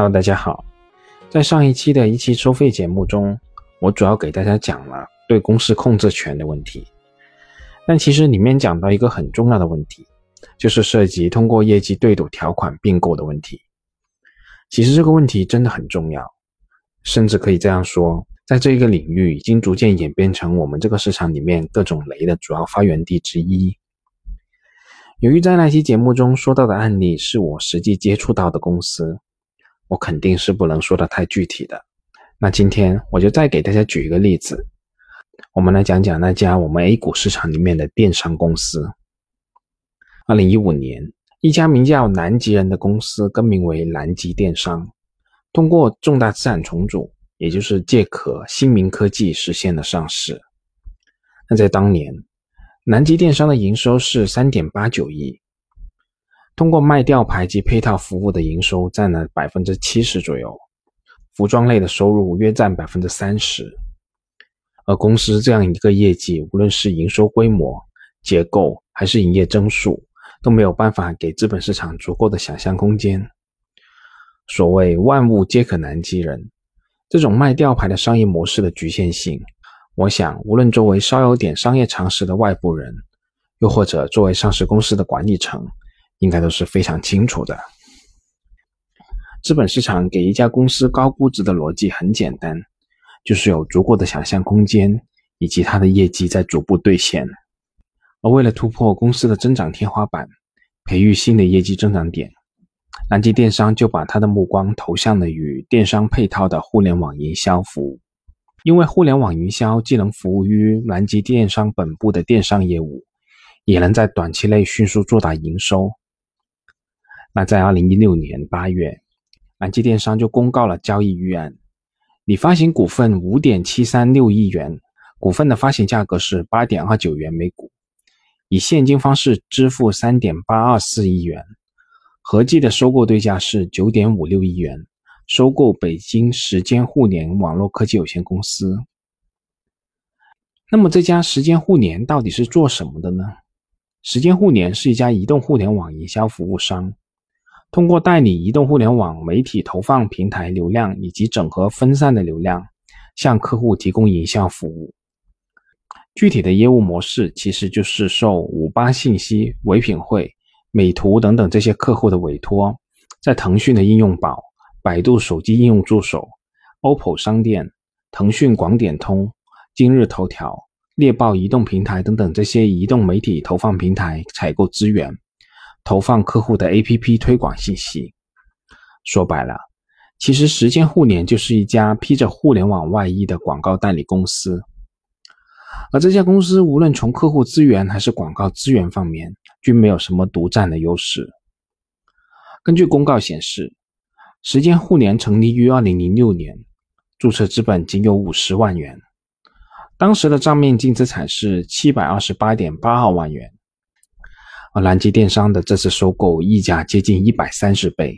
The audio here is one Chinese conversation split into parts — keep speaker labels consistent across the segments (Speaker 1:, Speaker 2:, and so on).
Speaker 1: Hello，大家好。在上一期的一期收费节目中，我主要给大家讲了对公司控制权的问题。但其实里面讲到一个很重要的问题，就是涉及通过业绩对赌条款并购的问题。其实这个问题真的很重要，甚至可以这样说，在这一个领域已经逐渐演变成我们这个市场里面各种雷的主要发源地之一。由于在那期节目中说到的案例是我实际接触到的公司，我肯定是不能说的太具体的。那今天我就再给大家举一个例子，我们来讲讲那家我们 A 股市场里面的电商公司。二零一五年，一家名叫南极人的公司更名为南极电商，通过重大资产重组，也就是借壳新明科技实现了上市。那在当年。南极电商的营收是三点八九亿，通过卖吊牌及配套服务的营收占了百分之七十左右，服装类的收入约占百分之三十。而公司这样一个业绩，无论是营收规模、结构还是营业增速，都没有办法给资本市场足够的想象空间。所谓万物皆可南极人，这种卖吊牌的商业模式的局限性。我想，无论作为稍有点商业常识的外部人，又或者作为上市公司的管理层，应该都是非常清楚的。资本市场给一家公司高估值的逻辑很简单，就是有足够的想象空间，以及它的业绩在逐步兑现。而为了突破公司的增长天花板，培育新的业绩增长点，南极电商就把他的目光投向了与电商配套的互联网营销服务。因为互联网营销既能服务于南极电商本部的电商业务，也能在短期内迅速做大营收。那在二零一六年八月，南极电商就公告了交易预案，拟发行股份五点七三六亿元，股份的发行价格是八点二九元每股，以现金方式支付三点八二四亿元，合计的收购对价是九点五六亿元。收购北京时间互联网络科技有限公司。那么这家时间互联到底是做什么的呢？时间互联是一家移动互联网营销服务商，通过代理移动互联网媒体投放平台流量以及整合分散的流量，向客户提供营销服务。具体的业务模式其实就是受五八信息、唯品会、美图等等这些客户的委托，在腾讯的应用宝。百度手机应用助手、OPPO 商店、腾讯广点通、今日头条、猎豹移动平台等等这些移动媒体投放平台采购资源，投放客户的 APP 推广信息。说白了，其实时间互联就是一家披着互联网外衣的广告代理公司。而这家公司无论从客户资源还是广告资源方面，均没有什么独占的优势。根据公告显示。时间互联成立于二零零六年，注册资本仅有五十万元，当时的账面净资产是七百二十八点八二万元。而南极电商的这次收购溢价接近一百三十倍，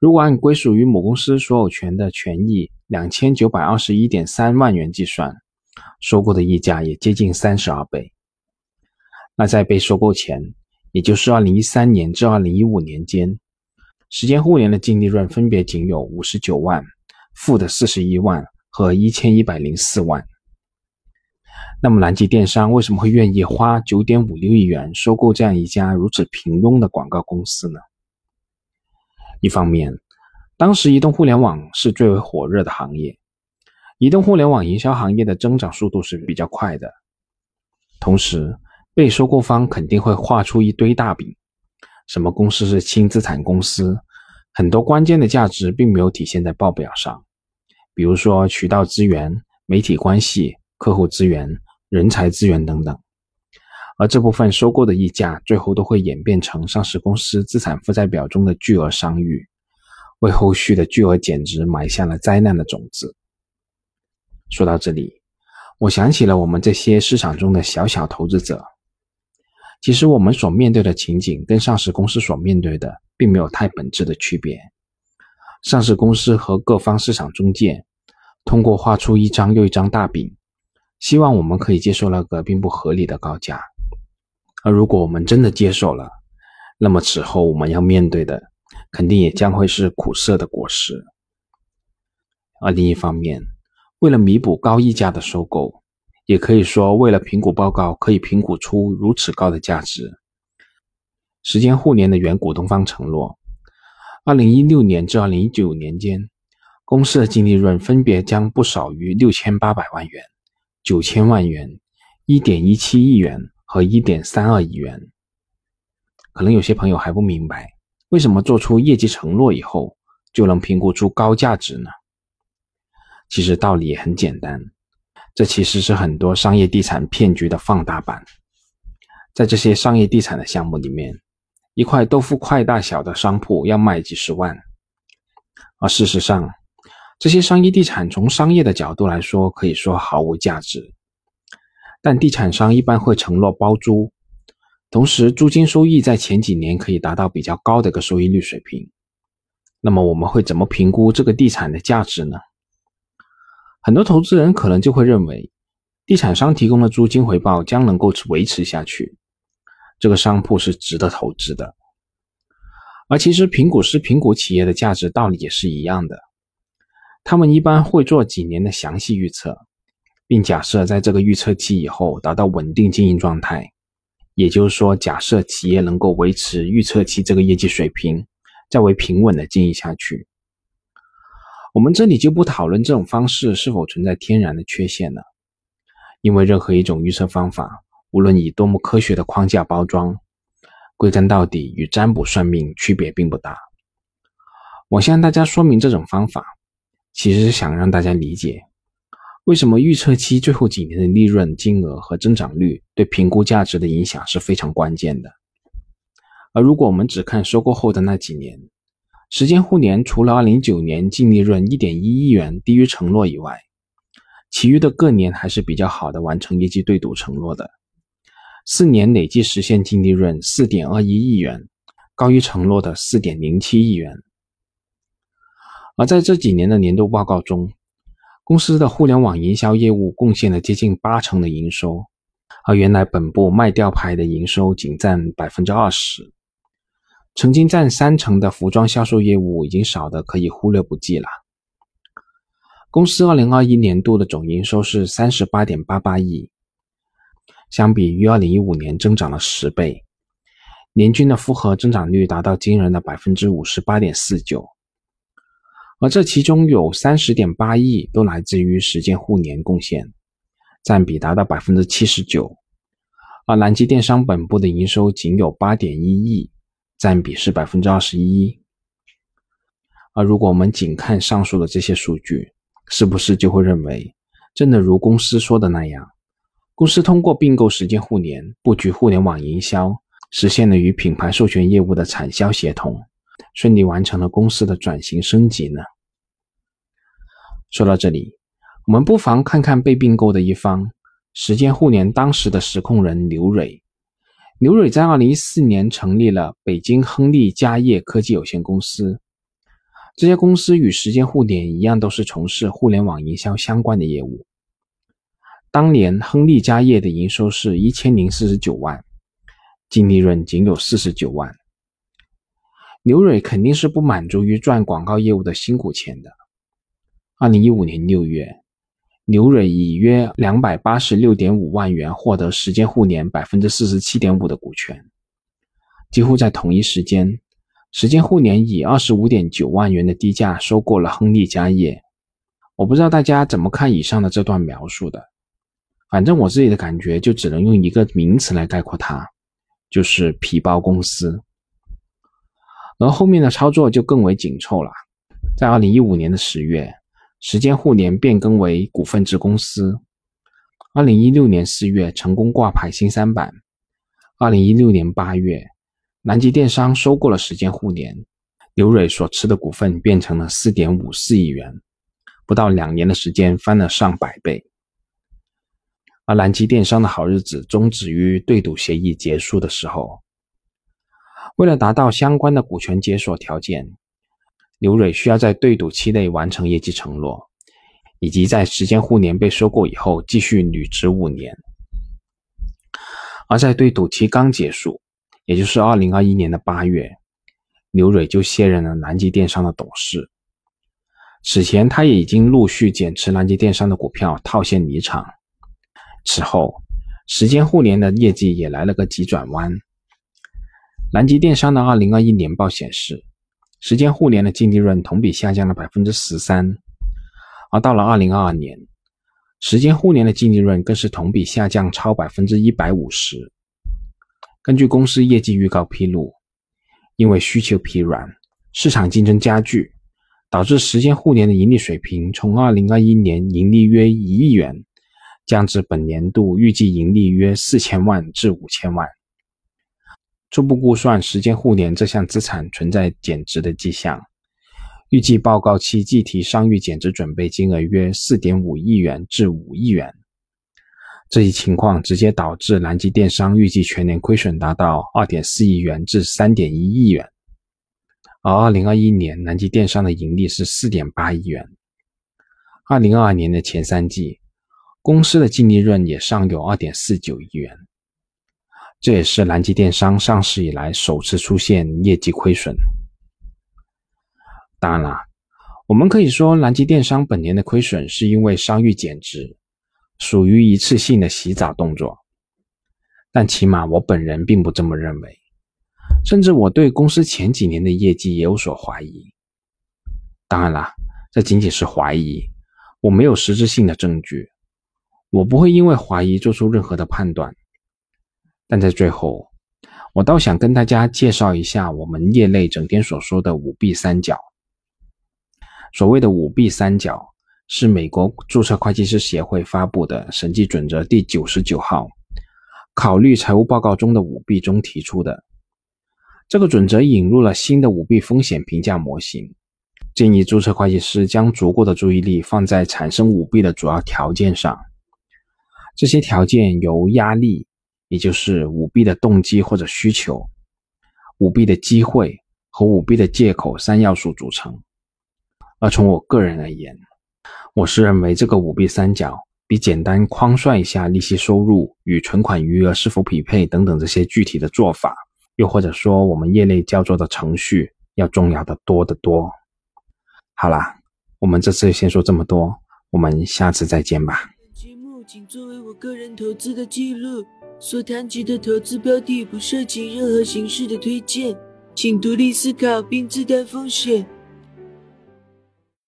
Speaker 1: 如果按归属于母公司所有权的权益两千九百二十一点三万元计算，收购的溢价也接近三十二倍。那在被收购前，也就是二零一三年至二零一五年间。时间互联的净利润分别仅有五十九万、负的四十一万和一千一百零四万。那么南极电商为什么会愿意花九点五六亿元收购这样一家如此平庸的广告公司呢？一方面，当时移动互联网是最为火热的行业，移动互联网营销行业的增长速度是比较快的。同时，被收购方肯定会画出一堆大饼。什么公司是轻资产公司？很多关键的价值并没有体现在报表上，比如说渠道资源、媒体关系、客户资源、人才资源等等。而这部分收购的溢价，最后都会演变成上市公司资产负债表中的巨额商誉，为后续的巨额减值埋下了灾难的种子。说到这里，我想起了我们这些市场中的小小投资者。其实我们所面对的情景跟上市公司所面对的并没有太本质的区别。上市公司和各方市场中介通过画出一张又一张大饼，希望我们可以接受那个并不合理的高价。而如果我们真的接受了，那么此后我们要面对的肯定也将会是苦涩的果实。而另一方面，为了弥补高溢价的收购，也可以说为了评估报告可以评估出如此高的价值，时间互联的原股东方承诺，二零一六年至二零一九年间，公司的净利润分别将不少于六千八百万元、九千万元、一点一七亿元和一点三二亿元。可能有些朋友还不明白，为什么做出业绩承诺以后就能评估出高价值呢？其实道理也很简单，这其实是很多商业地产骗局的放大版。在这些商业地产的项目里面，一块豆腐块大小的商铺要卖几十万，而事实上，这些商业地产从商业的角度来说，可以说毫无价值。但地产商一般会承诺包租，同时租金收益在前几年可以达到比较高的一个收益率水平。那么我们会怎么评估这个地产的价值呢？很多投资人可能就会认为，地产商提供的租金回报将能够维持下去，这个商铺是值得投资的。而其实评估师评估企业的价值道理也是一样的，他们一般会做几年的详细预测，并假设在这个预测期以后达到稳定经营状态，也就是说，假设企业能够维持预测期这个业绩水平，较为平稳的经营下去。我们这里就不讨论这种方式是否存在天然的缺陷了，因为任何一种预测方法，无论以多么科学的框架包装，归根到底与占卜算命区别并不大。我向大家说明这种方法，其实是想让大家理解，为什么预测期最后几年的利润金额和增长率对评估价值的影响是非常关键的。而如果我们只看收购后的那几年，时间互联除了2019年净利润1.1亿元低于承诺以外，其余的各年还是比较好的完成业绩对赌承诺的。四年累计实现净利润4.21亿元，高于承诺的4.07亿元。而在这几年的年度报告中，公司的互联网营销业务贡献了接近八成的营收，而原来本部卖吊牌的营收仅占百分之二十。曾经占三成的服装销售业务已经少得可以忽略不计了。公司二零二一年度的总营收是三十八点八八亿，相比于二零一五年增长了十倍，年均的复合增长率达到惊人的百分之五十八点四九。而这其中有三十点八亿都来自于时间互联贡献，占比达到百分之七十九。而南极电商本部的营收仅有八点一亿。占比是百分之二十一，而如果我们仅看上述的这些数据，是不是就会认为，真的如公司说的那样，公司通过并购时间互联、布局互联网营销，实现了与品牌授权业务的产销协同，顺利完成了公司的转型升级呢？说到这里，我们不妨看看被并购的一方——时间互联当时的实控人刘蕊。刘蕊在二零一四年成立了北京亨利家业科技有限公司。这家公司与时间互联一样，都是从事互联网营销相关的业务。当年亨利家业的营收是一千零四十九万，净利润仅有四十九万。刘蕊肯定是不满足于赚广告业务的辛苦钱的。二零一五年六月。刘蕊以约两百八十六点五万元获得时间互联百分之四十七点五的股权。几乎在同一时间，时间互联以二十五点九万元的低价收购了亨利家业。我不知道大家怎么看以上的这段描述的，反正我自己的感觉就只能用一个名词来概括它，就是皮包公司。而后面的操作就更为紧凑了，在二零一五年的十月。时间互联变更为股份制公司，二零一六年四月成功挂牌新三板，二零一六年八月，南极电商收购了时间互联，刘蕊所持的股份变成了四点五四亿元，不到两年的时间翻了上百倍。而南极电商的好日子终止于对赌协议结束的时候，为了达到相关的股权解锁条件。刘蕊需要在对赌期内完成业绩承诺，以及在时间互联被收购以后继续履职五年。而在对赌期刚结束，也就是二零二一年的八月，刘蕊就卸任了南极电商的董事。此前，他也已经陆续减持南极电商的股票，套现离场。此后，时间互联的业绩也来了个急转弯。南极电商的二零二一年报显示，时间互联的净利润同比下降了百分之十三，而到了二零二二年，时间互联的净利润更是同比下降超百分之一百五十。根据公司业绩预告披露，因为需求疲软，市场竞争加剧。导致时间互联的盈利水平从二零二一年盈利约一亿元，降至本年度预计盈利约四千万至五千万。初步估算，时间互联这项资产存在减值的迹象，预计报告期计提商誉减值准备金额约四点五亿元至五亿元。这一情况直接导致南极电商预计全年亏损达到二点四亿元至三点一亿元。而二零二一年，南极电商的盈利是四点八亿元。二零二二年的前三季，公司的净利润也尚有二点四九亿元，这也是南极电商上市以来首次出现业绩亏损。当然了，我们可以说南极电商本年的亏损是因为商誉减值，属于一次性的洗澡动作，但起码我本人并不这么认为。甚至我对公司前几年的业绩也有所怀疑。当然了，这仅仅是怀疑，我没有实质性的证据，我不会因为怀疑做出任何的判断。但在最后，我倒想跟大家介绍一下我们业内整天所说的“五弊三角”。所谓的“五弊三角”是美国注册会计师协会发布的审计准则第九十九号，考虑财务报告中的“五弊中提出的。这个准则引入了新的舞弊风险评价模型，建议注册会计师将足够的注意力放在产生舞弊的主要条件上。这些条件由压力，也就是舞弊的动机或者需求、舞弊的机会和舞弊的借口三要素组成。而从我个人而言，我是认为这个舞弊三角比简单框算一下利息收入与存款余额是否匹配等等这些具体的做法。又或者说，我们业内叫做的程序要重要的多得多。好啦，我们这次先说这么多，我们下次再见吧。节目仅作为我个人投资的记录，所谈及的投资标的不涉及任何形式的推荐，请独立思考并自担风险。